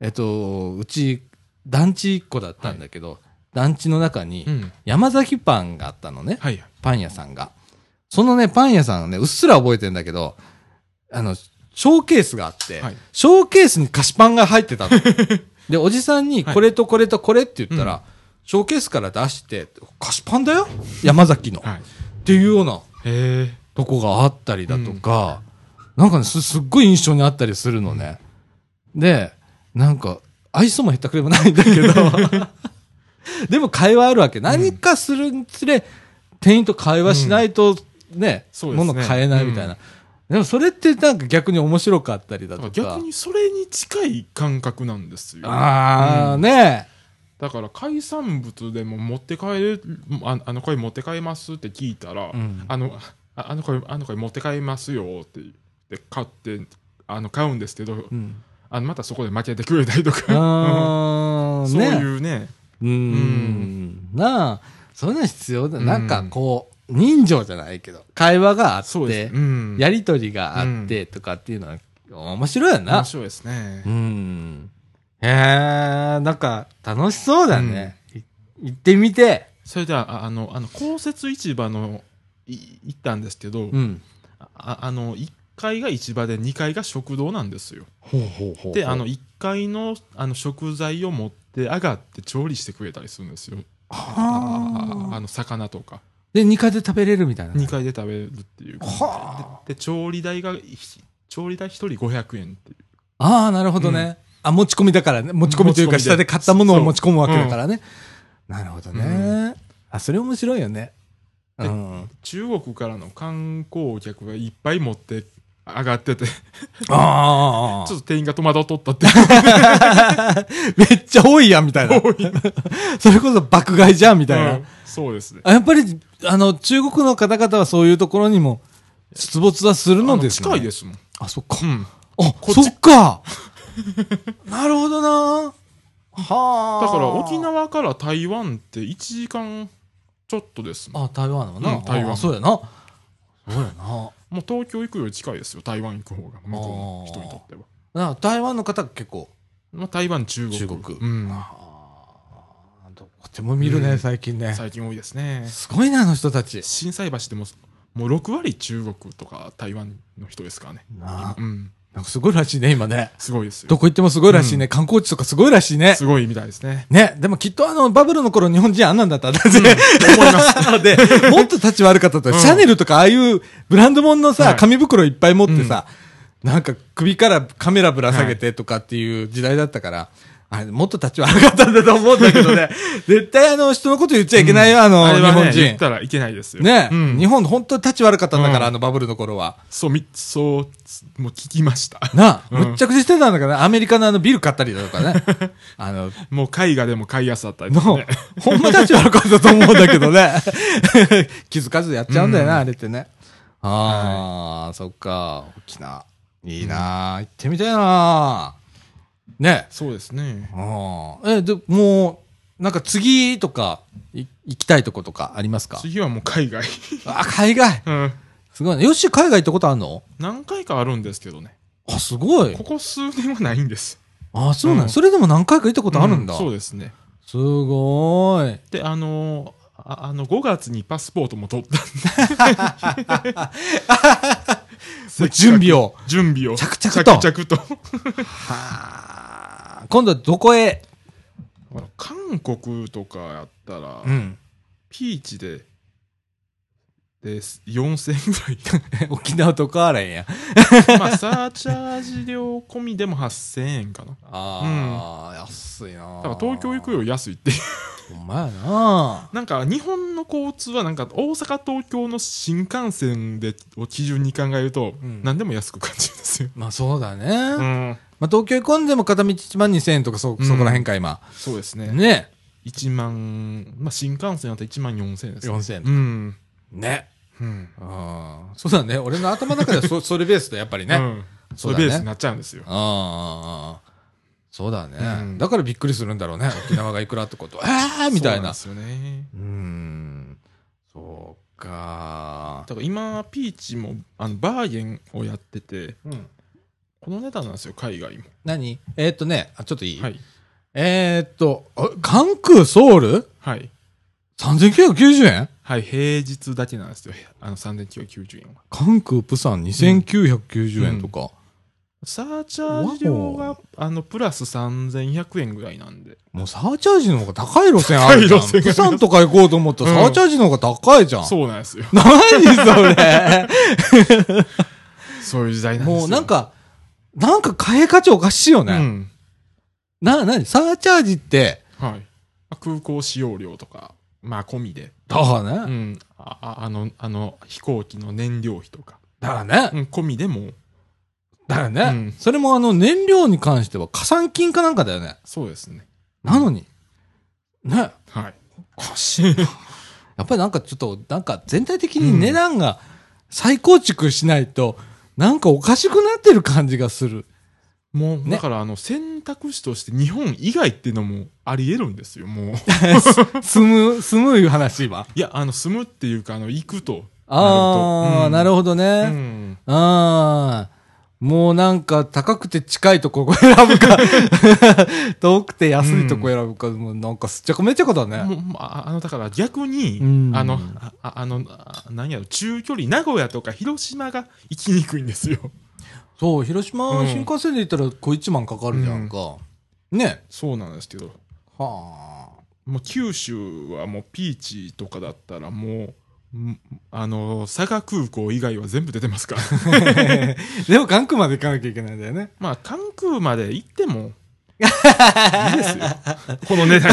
えっと、うち、団地1個だったんだけど、団地の中に。山崎パンがあったのね。はい。パン屋さんが。そのね、パン屋さんはね、うっすら覚えてんだけど、あの、ショーケースがあって、はいショーケースに菓子パンが入ってたの。で、おじさんに、はいこれとこれとこれって言ったら、うんショーケースから出して、菓子パンだよ？山崎の。はい。っていうような。とこがあったりだとか、なんかねす、すっごい印象にあったりするのね。で、なんか、愛想もへったくれもないんだけど、でも会話あるわけ。何かするにつれ、店員と会話しないとね、そうですね物買えないみたいな。でもそれってなんか逆に面白かったりだとか。逆にそれに近い感覚なんですよ。ああ、うんねだから海産物でも持って帰る、ああの、これ持って帰りますって聞いたら、うんあの、ああのこれ、あのこれ持って帰りますよって言って買って、あの、買うんですけど、うん。あの、またそこで負けてくれたりとか、あー そうねいうね、うーん。なあ、そういうの必要だ。うんなんかこう、人情じゃないけど、会話があってそうん。やりとりがあってとかっていうのは、面白いよな面。白いですねう。ん。へえ、なんか、楽しそうだね。い行ってみて。それでは、ああの、あの、公設市場の、い行ったんですけど、うん。ああの、1階が市場で2階が食堂なんですよ。ほうほうほうで、あの、、1階のあの食材を持って上がって調理してくれたりするんですよ。あの、魚とか。で、2階で食べれるみたいな。2階で食べるっていう。はあでで、調理代が、ひ調理代1人500円っていう。ああ、なるほどね。あ、持ち込みだからね。持ち込みというか、下で買ったものを持ち込むわけだからね。なるほどね。あ、それ面白いよね。うでん。中国からの観光客がいっぱい持って上がってて、あ ちょっと店員が戸惑っとったって。めっちゃ多いやん、みたいな。それこそ爆買いじゃん、みたいな。うんそうですね。あやっぱり、あの、中国の方々はそういうところにも出没はするのですね。近いですもん。あ、そっかう。ん。あ、そっか。なるほどな。はあ。だから沖縄から台湾って1時間ちょっとですもん。あ、台湾のな。うん台湾あそうやな。そうやな。もう東京行くより近いですよ、台湾行く方が、向こうの人にとっては。な台湾の方が結構。まあ、台湾、中国。中国うん。ああ、どこでも見るね、うん最近ね。最近多いですね。すごいな、あの人たち。心斎橋でも、もう6割中国とか台湾の人ですからね。なあうん。なんかすごいらしいね、今ね。すごいですよ。どこ行ってもすごいらしいね。観光地とかすごいらしいね。すごいみたいですね。ね。でもきっとあの、バブルの頃日本人あんなんだったんだぜ。思います。で、もっと立ち悪かったと、うんシャネルとかああいうブランド物のさ、はい紙袋いっぱい持ってさ、なんか首からカメラぶら下げてとかっていう時代だったから、あれ、もっと立ち悪かったんだと思うんだけどね。絶対あの、人のこと言っちゃいけないよ、あの、日あれはね、本人。言ったらいけないですよ。ね、うん日本本当に立ち悪かったんだから、うんあのバブルの頃は。そう、み、そう、もう聞きました。なあ、うんむっちゃくちゃしてたんだからね、アメリカのあのビル買ったりだとかね。あの、もう絵画でも買いやすかったりね。、ほんま立ち悪かったと思うんだけどね。気づかずやっちゃうんだよな、うんあれってね。ああ、そっか。沖縄。いいな、行ってみたいなね。そうですね。うんえ、で、もう、なんか次とか、い行きたいとことかありますか？次はもう海外。あ、海外？うん。すごいね。よし、海外行ったことあるの？何回かあるんですけどね。あ、すごいこ。こ数年はないんです。あ、そうなん、うんそれでも何回か行ったことあるんだ。うそうですね。すごい。で、あのーああの、5月にパスポートも取ったんで。準備を。準備を。着々と着々と。はあ。今度はどこへ？韓国とかやったら、ん。ピーチで、で、4000円ぐらい。沖縄と変わらへんや。まあ、サーチャージ料込みでも8000円かな。ああ、安いなだから東京行くより安いっていう。ほんまやななんか日本の交通はなんか大阪東京の新幹線でを基準に考えるとうん何でも安く感じるんですよ。まあそうだね。うん。まあ東京行こんでも片道1万2000円とかそ、そこら辺か今。そうですね。ね。1万、まあ新幹線だったら1万4000円です、ね。4000円うん。ね。うん。ああ。そうだね。俺の頭の中ではそ それベースでやっぱりね。うん。それベースになっちゃうんですよ。ああ。そうだね、うんだからびっくりするんだろうね。沖縄がいくらってこと。ええみたいな。そうなんですよね。うーん。そうか。だから今、ピーチもあのバーゲンをやってて、うん。この値段なんですよ、海外も。何？えーっとね、あ、ちょっといい、はい。えーっと、あ関空ソウル？はい。?3990 円？はい、平日だけなんですよ。あの、3990円は。関空プサン2990円とか。サーチャージ料が、あの、プラス3100円ぐらいなんで。もうサーチャージの方が高い路線あるじゃん。プサンとか行こうと思ったらうんサーチャージの方が高いじゃん。そうなんですよ。何それ？そういう時代なんですよ。もうなん、か、なんか貨幣価値おかしいよね。うん。な、なにサーチャージって、はい。空港使用料とか、まあ、込みで。だからね。うん。あ、ああの、あの、飛行機の燃料費とか。だからね。うん、込みでも、だからね、うんそれもあの燃料に関しては加算金かなんかだよね。そうですね。なのに。ね。はい。おかしいな。やっぱりなんかちょっと、なんか全体的に値段が再構築しないと、なんかおかしくなってる感じがする。もう、ねだからあの、選択肢として日本以外っていうのもあり得るんですよ、もう。住む、住むいう話今。いや、あの、住むっていうか、あの、行くと。ああ、なるほほどね。うん。ああ。もうなんか高くて近いとこ選ぶか、遠くて安いとこ選ぶか、もうなんかすっちゃかめっちゃかだね。もうまあ、あの、だから逆に、うんあの、あああの、あ何やろ、中距離、名古屋とか広島が行きにくいんですよ。そう、広島うん新幹線で行ったら小一万かかるじゃんか。ね。そうなんですけど、はあ。もう九州はもうピーチとかだったらもう、んあの、佐賀空港以外は全部出てますか？ら。でも関空まで行かなきゃいけないんだよね。まあ、関空まで行っても、いいですよ。この値段。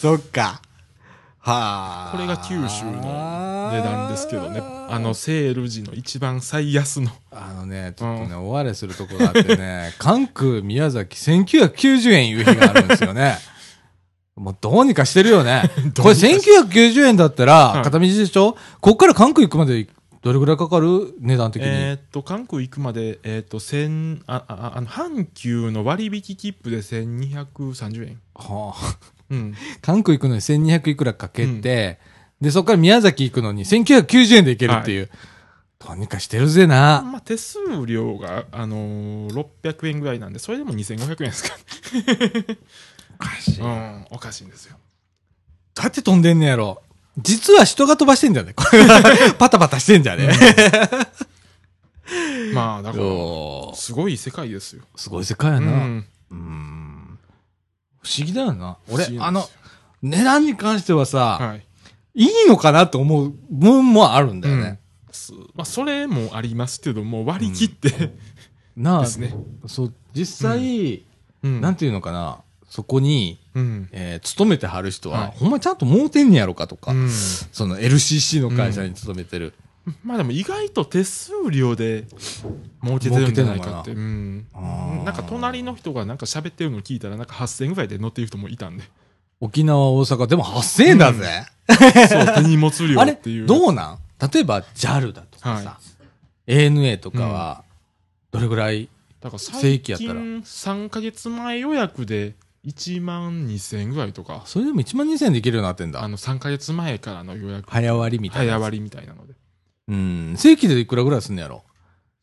そっか。はあ。これが九州の値段ですけどね。あの、セール時の一番最安の。あのね、ちょっとね、おわれするとこがあってね、関空宮崎1990円いう日があるんですよね。もうどうにかしてるよね。これ1990円だったら、はい片道でしょ？こっから関空行くまでどれぐらいかかる値段的に？えーっと、関空行くまで、えーっと、千、あ、あ、あの、阪急の割引切符で1230円。はあ、うん。関空行くのに1200いくらかけて、で、そこから宮崎行くのに1990円で行けるっていう。どうにかしてるぜな。まあ、手数料が、あのー、600円ぐらいなんで、それでも2500円ですかおかしい。どううん、おかしいんですよ。やって飛んでんねやろ。実は人が飛ばしてんじゃね？パタパタしてんじゃね、まあ、だから、すごい世界ですよ。すごい世界やうな。ん。うん不思議だよな。俺あの、値段に関してはさ、はい。い、いのかなと思う部分もあるんだよね。すまあ、それもありますけども、割り切って、なあ、ですね。そう、実際、うんなんていうのかな、そこに、うん。えー勤めてはる人は、はいほんまちゃんと儲てんねやろかとか、うんその LCC の会社に勤めてる。まあでも意外と手数料で儲けてるんじゃないかって。うん。あーなんか隣の人がなんか喋ってるの聞いたらなんか8000円ぐらいで乗ってる人もいたんで。沖縄、大阪、でも8000円だぜ。そう、手荷物料あれっていう。どうなん？例えば JAL だとかさ、は ANA とかは、どれぐらい、だから正最規やったら？近3ヶ月前予約で1万2000円ぐらいとか、それでも1万2000円でいけるようになってんだ。あの3ヶ月前からの予約、早割りみたいな。早割りみたいなので。うん。正規でいくらぐらいすんのやろ？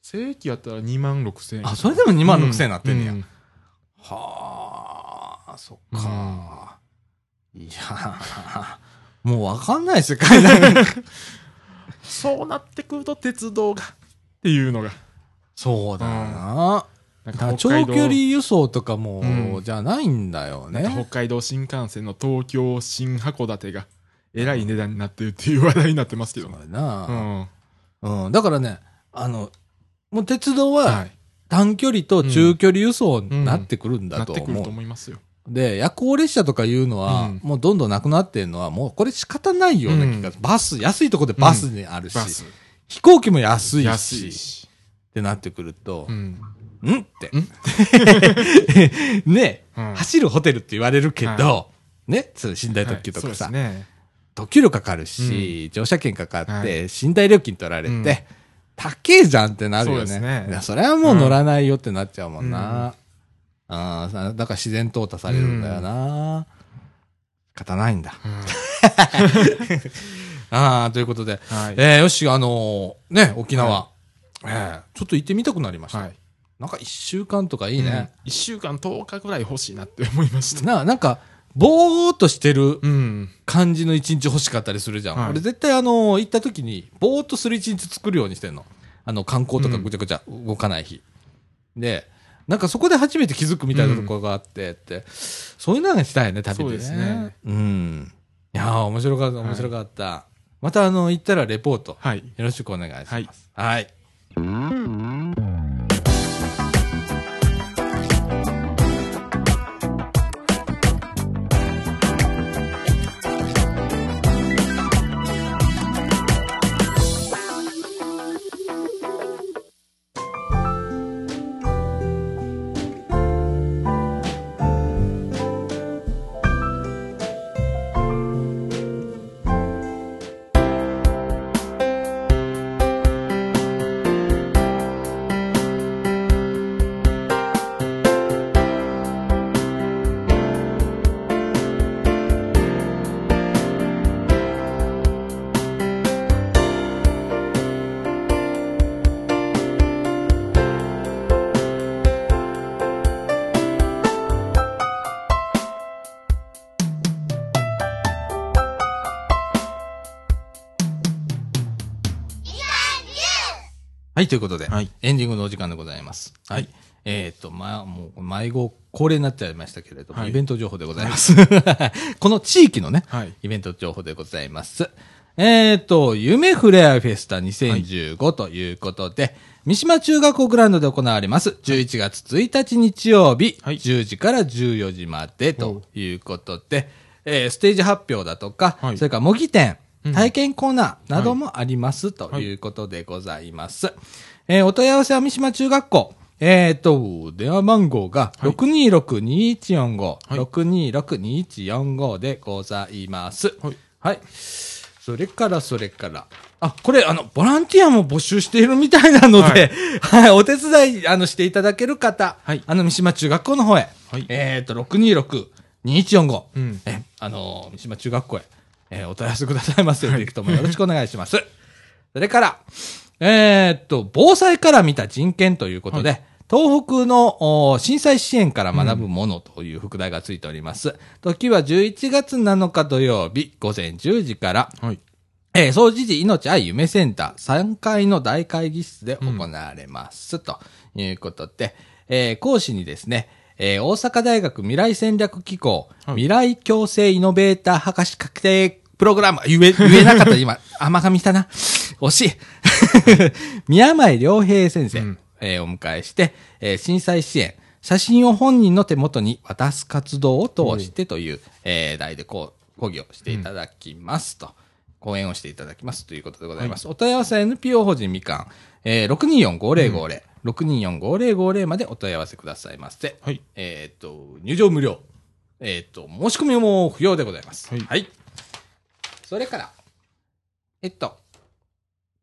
正規やったら2万6000円。あ、それでも2万6000円なってんねや。うんはあ、そっか。いやもうわかんない世界だね。そうなってくると鉄道がっていうのが。そうだよな。長距離輸送とかも、うんじゃないんだよなんか北ね。海道新幹線の東京新函館がえらい値段になってるっていう話題になってますけどうだな、うん。うん。だからね、あの、もう鉄道ははい。短距離と中距離輸送になってくるんなってくるだと思う。と思いますよ。で、夜行列車とかいうのは、うんもうどんどんなくなってるのは、もうこれ仕方ないような気がする。バス、安いとこでバスにあるし。飛行機も安いし、安いし。ってなってくるとう、ん。んってん。ね、うん走るホテルって言われるけど、はね、そう寝台特急とかさ、はいね。特急料かかるし、乗車券かかって、はい寝台料金取られて、うん高えじゃんってなるよね。そねそれはもう乗らないよってなっちゃうもんな。あーだから自然淘汰されるんだよな。仕方ないんだ。うん ああ、ということで、はい。えー、よし、あのーね、沖縄、えーちょっと行ってみたくなりました。はい。なんか一週間とかいいね。1週間10日ぐらい欲しいなって思いました。な、なんか、ぼーっとしてるうん。感じの一日欲しかったりするじゃん。はい俺絶対あの、行った時に、ぼーっとする一日作るようにしてんの。あの、観光とかぐちゃぐちゃ動かない日。で、なんかそこで初めて気づくみたいなところがあって、って、そういうのがしたいね、旅でね。そうですねうん。いやー面白かった、面白かった。またあの、行ったらレポート、はい。よろしくお願いします。はい。はい。はい、ということで、はいエンディングのお時間でございます。はい。はいえっ、と、まあ、もう、迷子恒例になっちゃいましたけれども、はいイベント情報でございます。この地域のね、はい。イベント情報でございます。えっ、と、夢フレアフェスタ2015ということで、三島中学校グラウンドで行われます。11月1日日曜日、はい10時から14時までということで、えーステージ発表だとか、はいそれから模擬店、うん体験コーナーなどもありますということでございます。えーお問い合わせは三島中学校。えっ、と、電話番号がはい626-2145、はい626-2145でございます。はい。はい。それから、それから。あ、これ、あの、ボランティアも募集しているみたいなので、はい、お手伝い、あの、していただける方、はいあの、三島中学校の方へ、はいえっ、と、626-2145、うん。え、あの、三島中学校へ、えーお問い合わせくださいませ。ぜひともよろしくお願いします。それから、えーっと、防災から見た人権ということで、東北のお震災支援から学ぶものという副題がついております。時は11月7日土曜日午前10時から、はい。えー、総持寺命愛夢センター3階の大会議室で行われます。ということで、えー講師にですね、えー大阪大学未来戦略機構、はい。未来共生イノベーター博士確定プログラム、言え、言えなかった、今、甘噛みしたな。惜しい。宮前良平先生、うん。えーお迎えして、えー震災支援、写真を本人の手元に渡す活動を通してという、えー題でこう講義をしていただきますと。講演をしていただきますということでございます。お問い合わせは NPO 法人みかん、えー、624-5050、624-5050までお問い合わせくださいませ。はい。えっ、と、入場無料。えっ、と、申し込みも不要でございます。はいそれから、えっと、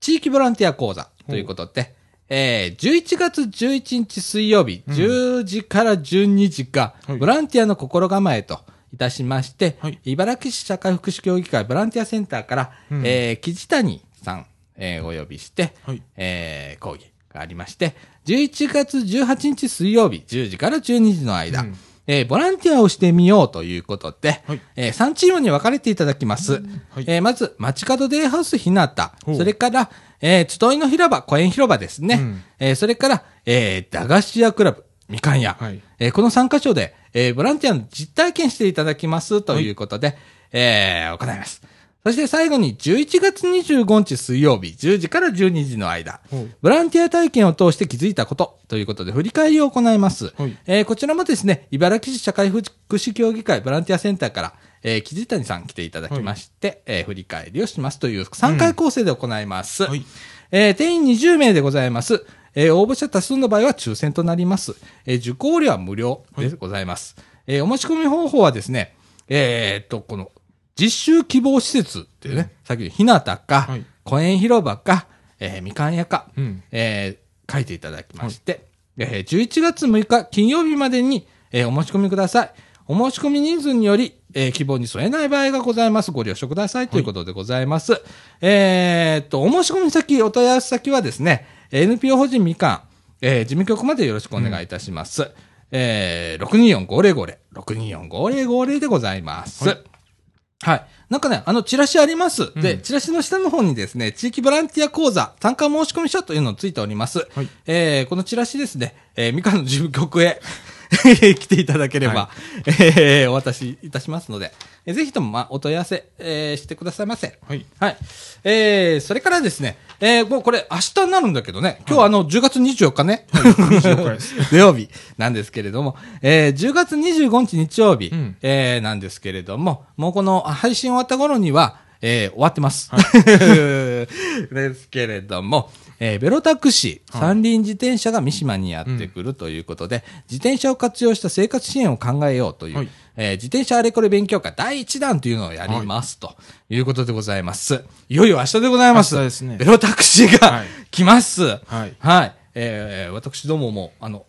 地域ボランティア講座ということで、えー、11月11日水曜日、うん10時から12時が、はいボランティアの心構えといたしまして、はい茨城市社会福祉協議会ボランティアセンターから、うんえー、木地谷さん、えー、お呼びして、はい。えー、講義がありまして、11月18日水曜日、10時から12時の間、うんえーボランティアをしてみようということで、はいえー3チームに分かれていただきます。はいえーまず、街角デイハウスひなたそれから、えー集いの広場、公園広場ですね。うんえーそれから、えー駄菓子屋クラブ、みかん屋。はいえーこの3カ所で、えーボランティアの実体験していただきますということで、えー行います。そして最後に11月25日水曜日10時から12時の間ボランティア体験を通して気づいたことということで振り返りを行います。はいえーこちらもですね、茨城市社会福祉協議会ボランティアセンターから、えー、木地谷さん来ていただきまして、えー振り返りをしますという3回構成で行います。はいえー定員20名でございます。えー応募者多数の場合は抽選となります。えー受講料は無料でございます。えーお申し込み方法はですね、えーっと、この、実習希望施設っていうね、さっきのひなたか、はい公園広場か、えーみかん屋か、うん。えー書いていただきまして、えー11月6日金曜日までに、えーお申し込みください。お申し込み人数により、えー希望に添えない場合がございます。ご了承くださいということでございます。えーっと、お申し込み先、お問い合わせ先はですね、NPO 法人みかん、えー事務局までよろしくお願いいたします。えー、624-5050、624-5050でございます。はいはい。なんかね、あの、チラシあります。うんで、チラシの下の方にですね、地域ボランティア講座、参加申し込み書というのがついております。はいえーこのチラシですね、えーみかんの事務局へ 来ていただければ、はえーお渡しいたしますので、えーぜひとも、まあ、お問い合わせ、えーしてくださいませ。はい。はい。えー、それからですね、えー、もうこれ明日になるんだけどね、今日はあの、10月24日ね、24日です。土曜日なんですけれども、えー、10月25日日曜日、うんえー、なんですけれども、もうこの配信終わった頃には、えー、終わってます。ですけれども、えー、ベロタクシー、はい三輪自転車が三島にやってくるということで、自転車を活用した生活支援を考えようという、はいえー自転車あれこれ勉強会第1弾というのをやります、ということでございます。いよいよ明日でございます。明日ですねベロタクシーが、はい来ます。はい。はい。えー、私どもも、あの、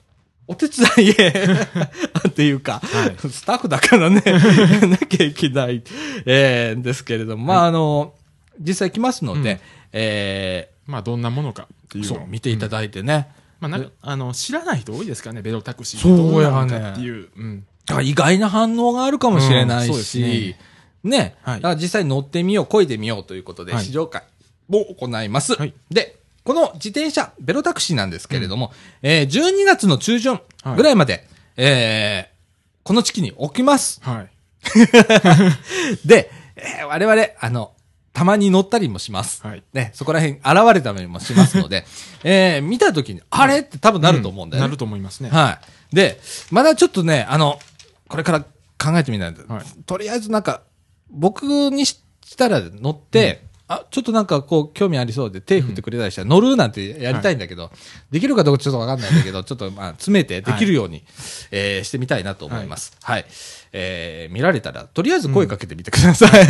お手伝いへ、っていうか、はい。スタッフだからね、なきゃいけない、えー、ですけれども、まあ、あの、実際来ますので、うん。えまあ、どんなものかっていー、うのを見ていただいてね、まあ、なんか、あの、知らない人多いですからね、ベロタクシー。そうやね。っていう。うん。あ意外な反応があるかもしれないうんそうですしね、ね、はい。実際乗ってみよう、漕いでみようということで、はい。試乗会を行います。はい。で、この自転車、ベロタクシーなんですけれども、えー12月の中旬ぐらいまで、えーこの地区に置きます。はい。で、えー我々、あの、たまに乗ったりもします。はい。ね、そこら辺現れたりもしますので、えー見たときに、あれ？って多分なると思うんだよね。なると思いますね。はい。で、まだちょっとね、あの、これから考えてみないと、はいとりあえずなんか、僕にしたら乗って、あ、ちょっとなんかこう、興味ありそうで手振ってくれたりしたら乗るなんてやりたいんだけど、できるかどうかちょっとわかんないんだけど、ちょっとまあ、詰めてできるように、えーしてみたいなと思います。はい。えー見られたら、とりあえず声かけてみてください。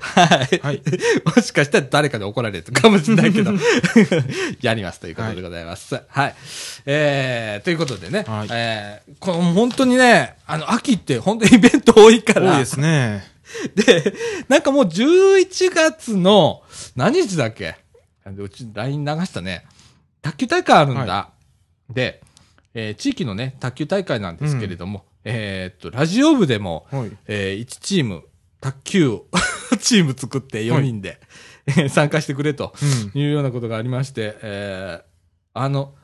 はい。はい。もしかしたら誰かで怒られるかもしれないけど、やりますということでございます。はい。えー、ということでね、はいえー、この本当にね、あの、秋って本当にイベント多いから、多いですね。で、なんかもう11月の、何日だっけ？うち LINE 流したね。卓球大会あるんだ。はで、えー地域のね、卓球大会なんですけれども、えーっと、ラジオ部でも、はい。えー1チーム、卓球 チーム作って4人で、えー参加してくれとうん。いうようなことがありまして、えーあの、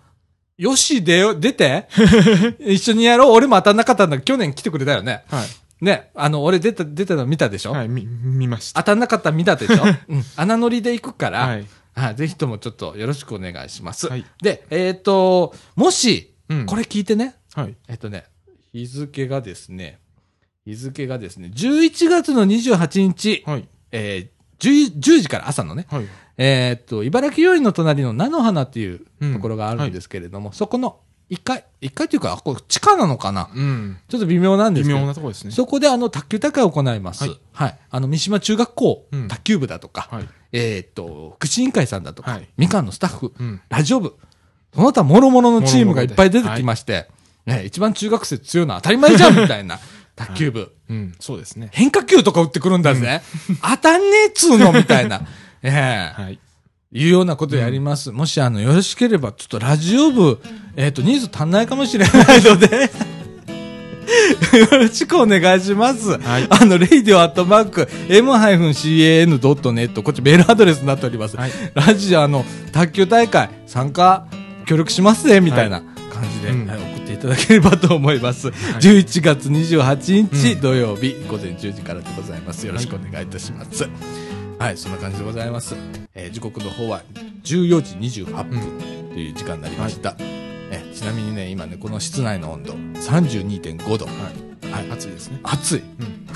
よし、出よ、出て 一緒にやろう俺も当たんなかったんだけど、去年来てくれたよね。はい。ね、あの、俺出た、出たの見たでしょ、はい。み、見ました。当たんなかったの見たでしょ？うん。穴乗りで行くから、はい。はい、ぜひともちょっとよろしくお願いします。はいで、えっ、と、もし、うんこれ聞いてね、はい。えっとね、日付がですね、日付がですね、11月の28日、はい。えー、10, 10時から朝のね、はい。えーっと、茨城病院の隣の菜の花っていううんところがあるんですけれども、そこの1階、1階というか、これ地下なのかな？うん。ちょっと微妙なんです微けど、妙なところですね。そこであの、卓球大会を行います。ははいい。あの、三島中学校、うん卓球部だとか、はい。えーっと、福祉委員会さんだとか、はいみかんのスタッフ、うん。ラジオ部、その他諸々のチームがいっぱい出てきまして、ね、一番中学生強いのは当たり前じゃんみたいな卓球部。うん。そうですね。変化球とか打ってくるんだぜ。当たんねえっつうのみたいな。ええはい。いうようなことやります。もし、あの、よろしければ、ちょっとラジオ部、えっ、と、人数足んないかもしれないので、よろしくお願いします。はいあの、レイディオアットマーク、m-can.net、こっちメールアドレスになっております。はい。ラジオ、あの、卓球大会、参加、協力しますね、みたいな感じで、うんはい送っていただければと思います。11月28日土曜日、午前10時からでございます。よろしくお願いいたします。はい、そんな感じでございます。えー時刻の方は14時28分という時間になりました。えちなみにね、今ね、この室内の温度、32.5度。はい。はい暑いですね。暑い。うん。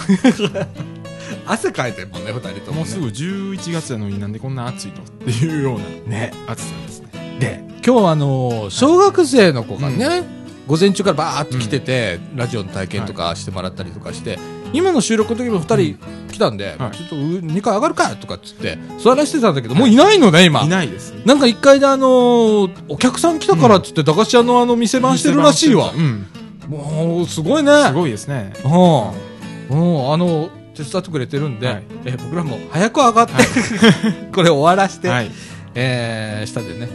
汗かいてるもんね、二人とも、ね。もうすぐ11月なのになんでこんな暑いのっていうようなね。暑さですね。で、今日はあのー小学生の子がね、午前中からバーっと来てて、ラジオの体験とかしてもらったりとかして、今の収録の時も二人来たんで、はいちょっと2階上がるかとかっつって、座らせてたんだけど、もういないのね、今。いないですね。なんか一階であのーお客さん来たからっつって、駄菓子屋のあの店番してるらしいわう。ん。もう、すごいね。すごいですね。うん。うん、あの、手伝ってくれてるんで、はいえ僕らも早く上がって、これ終わらして、はい。えー、下でね、はい。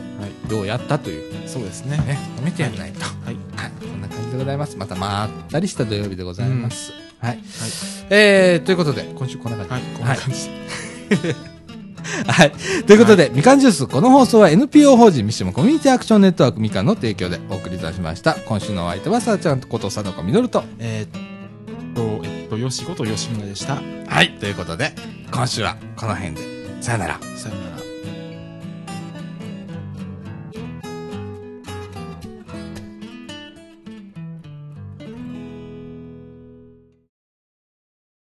どうやったという、そうですね。ね、褒めてやらないと。はい。はい、こんな感じでございます。またまったりした土曜日でございます。はい。はい。えー、ということで、今週こんな感じ。はい。こんな感じで。はい。ということで、みかんジュース、この放送は NPO 法人三島コミュニティアクションネットワークみかんの提供でお送りいたしました。今週のお相手は、さあちゃんこと佐野子みのると。えーっと、えっと、よしこと吉村でした。はい。ということで、今週はこの辺で。さよなら。さよなら。